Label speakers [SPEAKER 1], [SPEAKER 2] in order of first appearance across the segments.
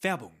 [SPEAKER 1] Werbung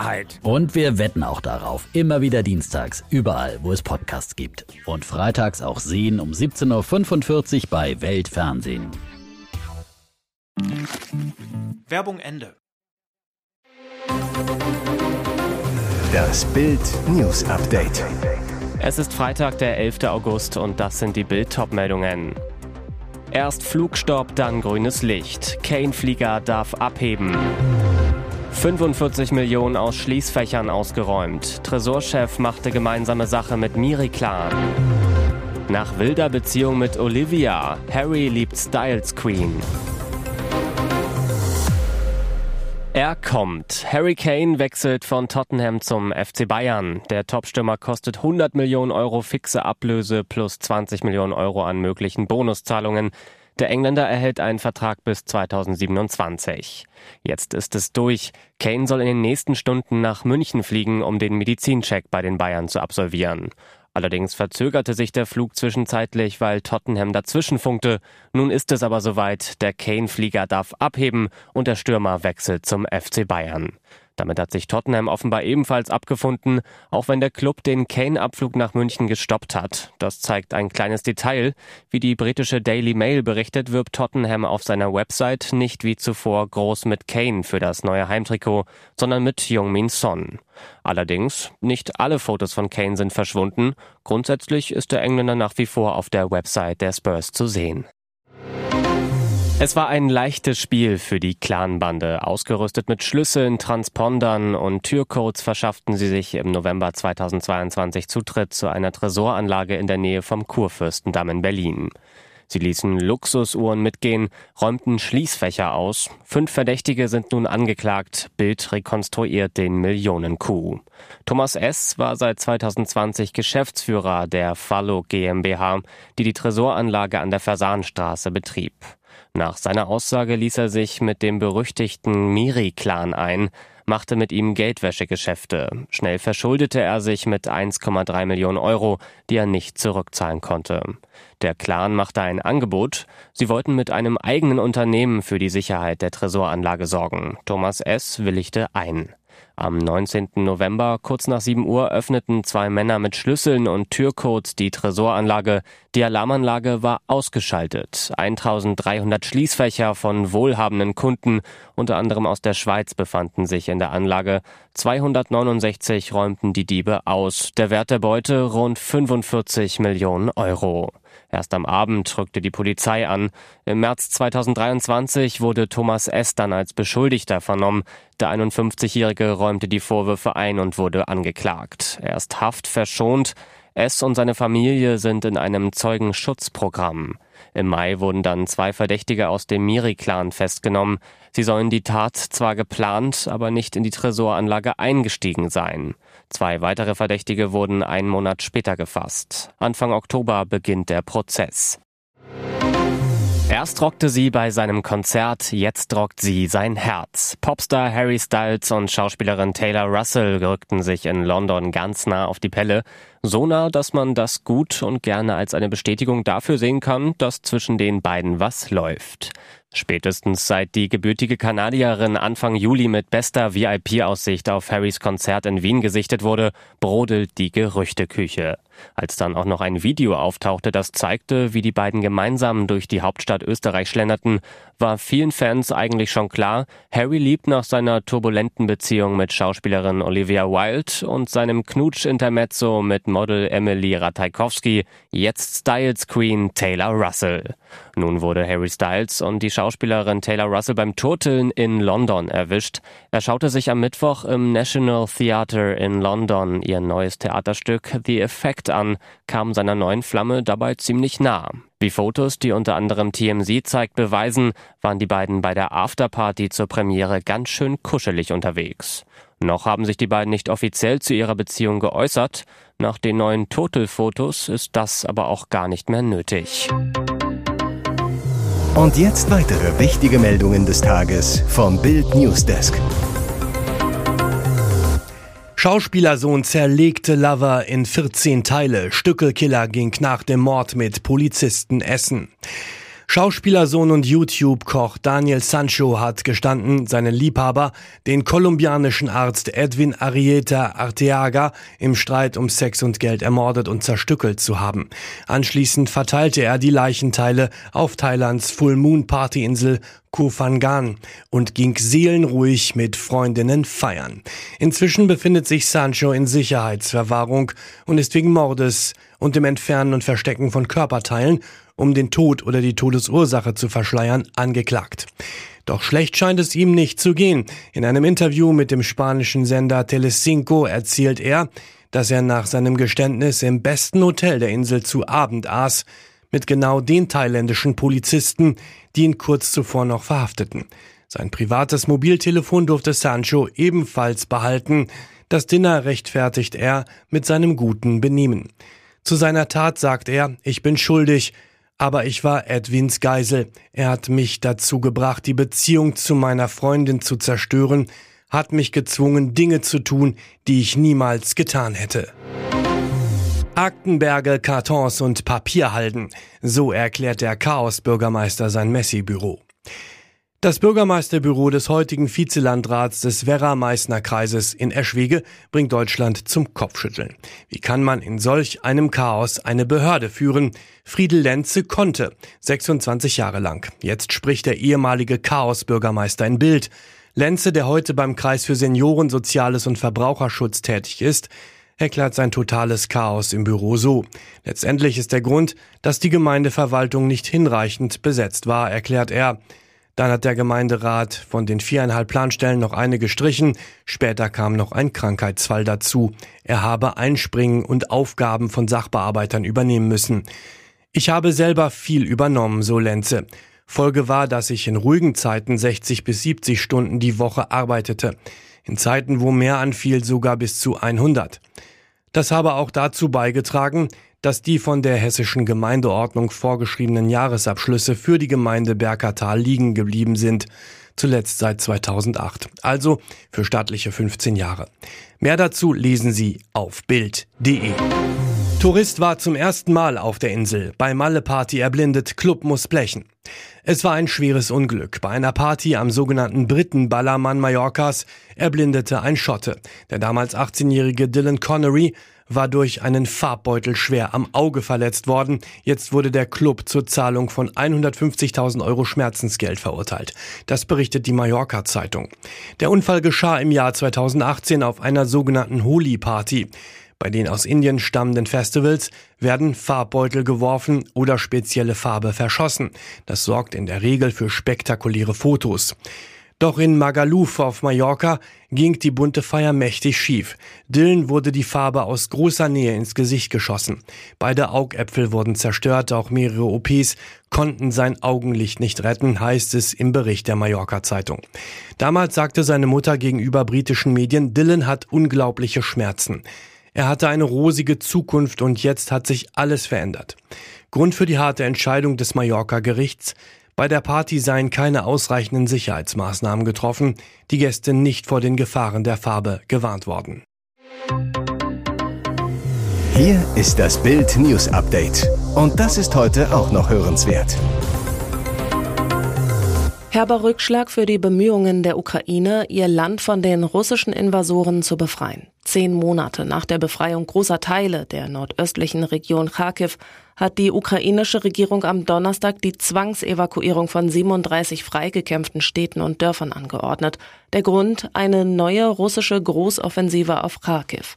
[SPEAKER 1] Wahrheit.
[SPEAKER 2] Und wir wetten auch darauf. Immer wieder dienstags, überall, wo es Podcasts gibt. Und freitags auch sehen um 17.45 Uhr bei Weltfernsehen.
[SPEAKER 1] Werbung Ende.
[SPEAKER 3] Das Bild News Update.
[SPEAKER 4] Es ist Freitag, der 11. August und das sind die Bild-Top-Meldungen. Erst Flugstopp, dann grünes Licht. Kane-Flieger darf abheben. 45 Millionen aus Schließfächern ausgeräumt. Tresorchef machte gemeinsame Sache mit Miri Clan. Nach wilder Beziehung mit Olivia. Harry liebt Styles Queen. Er kommt. Harry Kane wechselt von Tottenham zum FC Bayern. Der Topstürmer kostet 100 Millionen Euro fixe Ablöse plus 20 Millionen Euro an möglichen Bonuszahlungen. Der Engländer erhält einen Vertrag bis 2027. Jetzt ist es durch. Kane soll in den nächsten Stunden nach München fliegen, um den Medizincheck bei den Bayern zu absolvieren. Allerdings verzögerte sich der Flug zwischenzeitlich, weil Tottenham dazwischen funkte. Nun ist es aber soweit, der Kane-Flieger darf abheben und der Stürmer wechselt zum FC Bayern. Damit hat sich Tottenham offenbar ebenfalls abgefunden, auch wenn der Club den Kane-Abflug nach München gestoppt hat. Das zeigt ein kleines Detail. Wie die britische Daily Mail berichtet, wirbt Tottenham auf seiner Website nicht wie zuvor groß mit Kane für das neue Heimtrikot, sondern mit Jungmin Son. Allerdings, nicht alle Fotos von Kane sind verschwunden. Grundsätzlich ist der Engländer nach wie vor auf der Website der Spurs zu sehen. Es war ein leichtes Spiel für die Clanbande. Ausgerüstet mit Schlüsseln, Transpondern und Türcodes verschafften sie sich im November 2022 Zutritt zu einer Tresoranlage in der Nähe vom Kurfürstendamm in Berlin. Sie ließen Luxusuhren mitgehen, räumten Schließfächer aus. Fünf Verdächtige sind nun angeklagt. Bild rekonstruiert den Millionen-Coup. Thomas S. war seit 2020 Geschäftsführer der Fallo GmbH, die die Tresoranlage an der Fasanstraße betrieb. Nach seiner Aussage ließ er sich mit dem berüchtigten Miri-Clan ein, machte mit ihm Geldwäschegeschäfte. Schnell verschuldete er sich mit 1,3 Millionen Euro, die er nicht zurückzahlen konnte. Der Clan machte ein Angebot. Sie wollten mit einem eigenen Unternehmen für die Sicherheit der Tresoranlage sorgen. Thomas S. willigte ein. Am 19. November, kurz nach 7 Uhr, öffneten zwei Männer mit Schlüsseln und Türcodes die Tresoranlage. Die Alarmanlage war ausgeschaltet. 1300 Schließfächer von wohlhabenden Kunden, unter anderem aus der Schweiz, befanden sich in der Anlage. 269 räumten die Diebe aus. Der Wert der Beute rund 45 Millionen Euro. Erst am Abend rückte die Polizei an. Im März 2023 wurde Thomas S. dann als Beschuldigter vernommen. Der 51-Jährige räumte die Vorwürfe ein und wurde angeklagt. Er ist Haft verschont. S. und seine Familie sind in einem Zeugenschutzprogramm. Im Mai wurden dann zwei Verdächtige aus dem Miri-Clan festgenommen. Sie sollen die Tat zwar geplant, aber nicht in die Tresoranlage eingestiegen sein. Zwei weitere Verdächtige wurden einen Monat später gefasst. Anfang Oktober beginnt der Prozess. Erst rockte sie bei seinem Konzert, jetzt rockt sie sein Herz. Popstar Harry Styles und Schauspielerin Taylor Russell rückten sich in London ganz nah auf die Pelle. So nah, dass man das gut und gerne als eine Bestätigung dafür sehen kann, dass zwischen den beiden was läuft. Spätestens seit die gebürtige Kanadierin Anfang Juli mit bester VIP-Aussicht auf Harrys Konzert in Wien gesichtet wurde, brodelt die Gerüchteküche. Als dann auch noch ein Video auftauchte, das zeigte, wie die beiden gemeinsam durch die Hauptstadt Österreich schlenderten, war vielen Fans eigentlich schon klar, Harry liebt nach seiner turbulenten Beziehung mit Schauspielerin Olivia Wilde und seinem Knutsch-Intermezzo mit Model Emily Ratajkowski jetzt Styles Queen Taylor Russell. Nun wurde Harry Styles und die Schauspielerin Taylor Russell beim Turteln in London erwischt. Er schaute sich am Mittwoch im National Theatre in London ihr neues Theaterstück The Effect an, kam seiner neuen Flamme dabei ziemlich nah. Wie Fotos, die unter anderem TMZ zeigt, beweisen, waren die beiden bei der Afterparty zur Premiere ganz schön kuschelig unterwegs. Noch haben sich die beiden nicht offiziell zu ihrer Beziehung geäußert. Nach den neuen Total-Fotos ist das aber auch gar nicht mehr nötig.
[SPEAKER 3] Und jetzt weitere wichtige Meldungen des Tages vom Bild Newsdesk.
[SPEAKER 5] Schauspielersohn zerlegte Lover in 14 Teile. Stückelkiller ging nach dem Mord mit Polizisten essen. Schauspielersohn und YouTube-Koch Daniel Sancho hat gestanden, seinen Liebhaber, den kolumbianischen Arzt Edwin Arrieta Arteaga, im Streit um Sex und Geld ermordet und zerstückelt zu haben. Anschließend verteilte er die Leichenteile auf Thailands Full Moon Partyinsel Koh Phangan und ging seelenruhig mit Freundinnen feiern. Inzwischen befindet sich Sancho in Sicherheitsverwahrung und ist wegen Mordes und dem Entfernen und Verstecken von Körperteilen um den Tod oder die Todesursache zu verschleiern, angeklagt. Doch schlecht scheint es ihm nicht zu gehen. In einem Interview mit dem spanischen Sender Telecinco erzählt er, dass er nach seinem Geständnis im besten Hotel der Insel zu Abend aß, mit genau den thailändischen Polizisten, die ihn kurz zuvor noch verhafteten. Sein privates Mobiltelefon durfte Sancho ebenfalls behalten. Das Dinner rechtfertigt er mit seinem guten Benehmen. Zu seiner Tat sagt er, ich bin schuldig, aber ich war Edwins Geisel. Er hat mich dazu gebracht, die Beziehung zu meiner Freundin zu zerstören, hat mich gezwungen, Dinge zu tun, die ich niemals getan hätte. Aktenberge, Kartons und Papierhalden. So erklärt der Chaos-Bürgermeister sein Messi-Büro. Das Bürgermeisterbüro des heutigen Vizelandrats des Werra-Meißner-Kreises in Eschwege bringt Deutschland zum Kopfschütteln. Wie kann man in solch einem Chaos eine Behörde führen? Friedel Lenze konnte, 26 Jahre lang. Jetzt spricht der ehemalige Chaos-Bürgermeister in Bild. Lenze, der heute beim Kreis für Senioren, Soziales und Verbraucherschutz tätig ist, erklärt sein totales Chaos im Büro so. Letztendlich ist der Grund, dass die Gemeindeverwaltung nicht hinreichend besetzt war, erklärt er. Dann hat der Gemeinderat von den viereinhalb Planstellen noch eine gestrichen. Später kam noch ein Krankheitsfall dazu. Er habe einspringen und Aufgaben von Sachbearbeitern übernehmen müssen. Ich habe selber viel übernommen, so Lenze. Folge war, dass ich in ruhigen Zeiten 60 bis 70 Stunden die Woche arbeitete. In Zeiten, wo mehr anfiel, sogar bis zu 100. Das habe auch dazu beigetragen, dass die von der hessischen Gemeindeordnung vorgeschriebenen Jahresabschlüsse für die Gemeinde Berkertal liegen geblieben sind, zuletzt seit 2008, also für staatliche 15 Jahre. Mehr dazu lesen Sie auf Bild.de. Tourist war zum ersten Mal auf der Insel. Bei Malle Party erblindet, Club muss blechen. Es war ein schweres Unglück. Bei einer Party am sogenannten Briten-Ballermann Mallorcas erblindete ein Schotte. Der damals 18-jährige Dylan Connery war durch einen Farbbeutel schwer am Auge verletzt worden. Jetzt wurde der Club zur Zahlung von 150.000 Euro Schmerzensgeld verurteilt. Das berichtet die Mallorca Zeitung. Der Unfall geschah im Jahr 2018 auf einer sogenannten Holi-Party. Bei den aus Indien stammenden Festivals werden Farbbeutel geworfen oder spezielle Farbe verschossen. Das sorgt in der Regel für spektakuläre Fotos. Doch in Magaluf auf Mallorca ging die bunte Feier mächtig schief. Dylan wurde die Farbe aus großer Nähe ins Gesicht geschossen. Beide Augäpfel wurden zerstört, auch mehrere OPs konnten sein Augenlicht nicht retten, heißt es im Bericht der Mallorca Zeitung. Damals sagte seine Mutter gegenüber britischen Medien, Dylan hat unglaubliche Schmerzen. Er hatte eine rosige Zukunft und jetzt hat sich alles verändert. Grund für die harte Entscheidung des Mallorca-Gerichts, bei der Party seien keine ausreichenden Sicherheitsmaßnahmen getroffen, die Gäste nicht vor den Gefahren der Farbe gewarnt worden.
[SPEAKER 3] Hier ist das Bild News Update. Und das ist heute auch noch hörenswert.
[SPEAKER 6] Herber Rückschlag für die Bemühungen der Ukraine, ihr Land von den russischen Invasoren zu befreien. Zehn Monate nach der Befreiung großer Teile der nordöstlichen Region Kharkiv hat die ukrainische Regierung am Donnerstag die Zwangsevakuierung von 37 freigekämpften Städten und Dörfern angeordnet. Der Grund eine neue russische Großoffensive auf Kharkiv.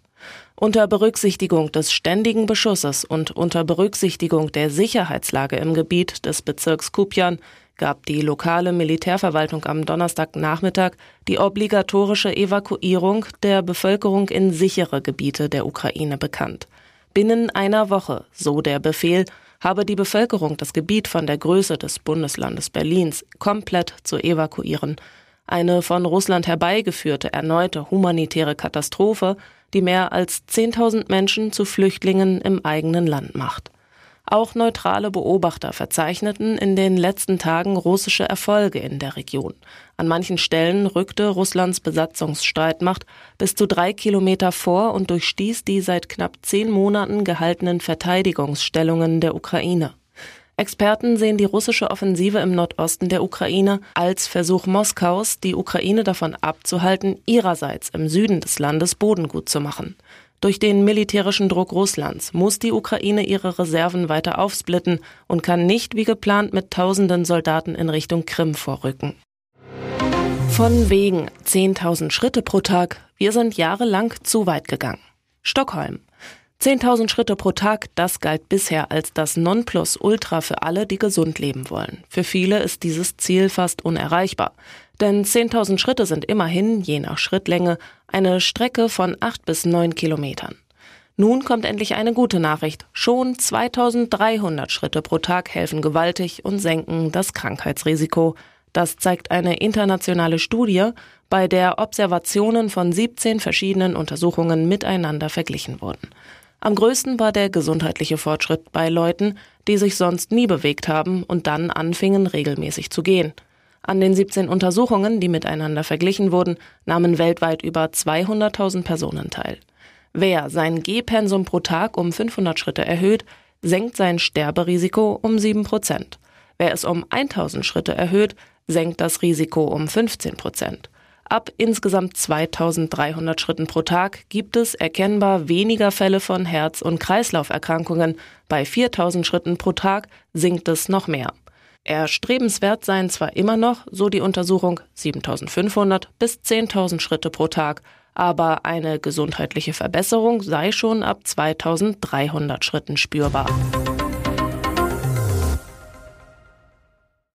[SPEAKER 6] Unter Berücksichtigung des ständigen Beschusses und unter Berücksichtigung der Sicherheitslage im Gebiet des Bezirks Kupian gab die lokale Militärverwaltung am Donnerstagnachmittag die obligatorische Evakuierung der Bevölkerung in sichere Gebiete der Ukraine bekannt. Binnen einer Woche, so der Befehl, habe die Bevölkerung das Gebiet von der Größe des Bundeslandes Berlins komplett zu evakuieren. Eine von Russland herbeigeführte erneute humanitäre Katastrophe, die mehr als 10.000 Menschen zu Flüchtlingen im eigenen Land macht. Auch neutrale Beobachter verzeichneten in den letzten Tagen russische Erfolge in der Region. An manchen Stellen rückte Russlands Besatzungsstreitmacht bis zu drei Kilometer vor und durchstieß die seit knapp zehn Monaten gehaltenen Verteidigungsstellungen der Ukraine. Experten sehen die russische Offensive im Nordosten der Ukraine als Versuch Moskaus, die Ukraine davon abzuhalten, ihrerseits im Süden des Landes Boden gut zu machen. Durch den militärischen Druck Russlands muss die Ukraine ihre Reserven weiter aufsplitten und kann nicht wie geplant mit tausenden Soldaten in Richtung Krim vorrücken. Von wegen 10.000 Schritte pro Tag, wir sind jahrelang zu weit gegangen. Stockholm. 10.000 Schritte pro Tag, das galt bisher als das Nonplusultra für alle, die gesund leben wollen. Für viele ist dieses Ziel fast unerreichbar. Denn 10.000 Schritte sind immerhin, je nach Schrittlänge, eine Strecke von 8 bis 9 Kilometern. Nun kommt endlich eine gute Nachricht. Schon 2300 Schritte pro Tag helfen gewaltig und senken das Krankheitsrisiko. Das zeigt eine internationale Studie, bei der Observationen von 17 verschiedenen Untersuchungen miteinander verglichen wurden. Am größten war der gesundheitliche Fortschritt bei Leuten, die sich sonst nie bewegt haben und dann anfingen regelmäßig zu gehen. An den 17 Untersuchungen, die miteinander verglichen wurden, nahmen weltweit über 200.000 Personen teil. Wer sein Gehpensum pro Tag um 500 Schritte erhöht, senkt sein Sterberisiko um 7 Prozent. Wer es um 1000 Schritte erhöht, senkt das Risiko um 15 Prozent. Ab insgesamt 2300 Schritten pro Tag gibt es erkennbar weniger Fälle von Herz- und Kreislauferkrankungen. Bei 4000 Schritten pro Tag sinkt es noch mehr. Erstrebenswert seien zwar immer noch, so die Untersuchung, 7500 bis 10.000 Schritte pro Tag, aber eine gesundheitliche Verbesserung sei schon ab 2300 Schritten spürbar.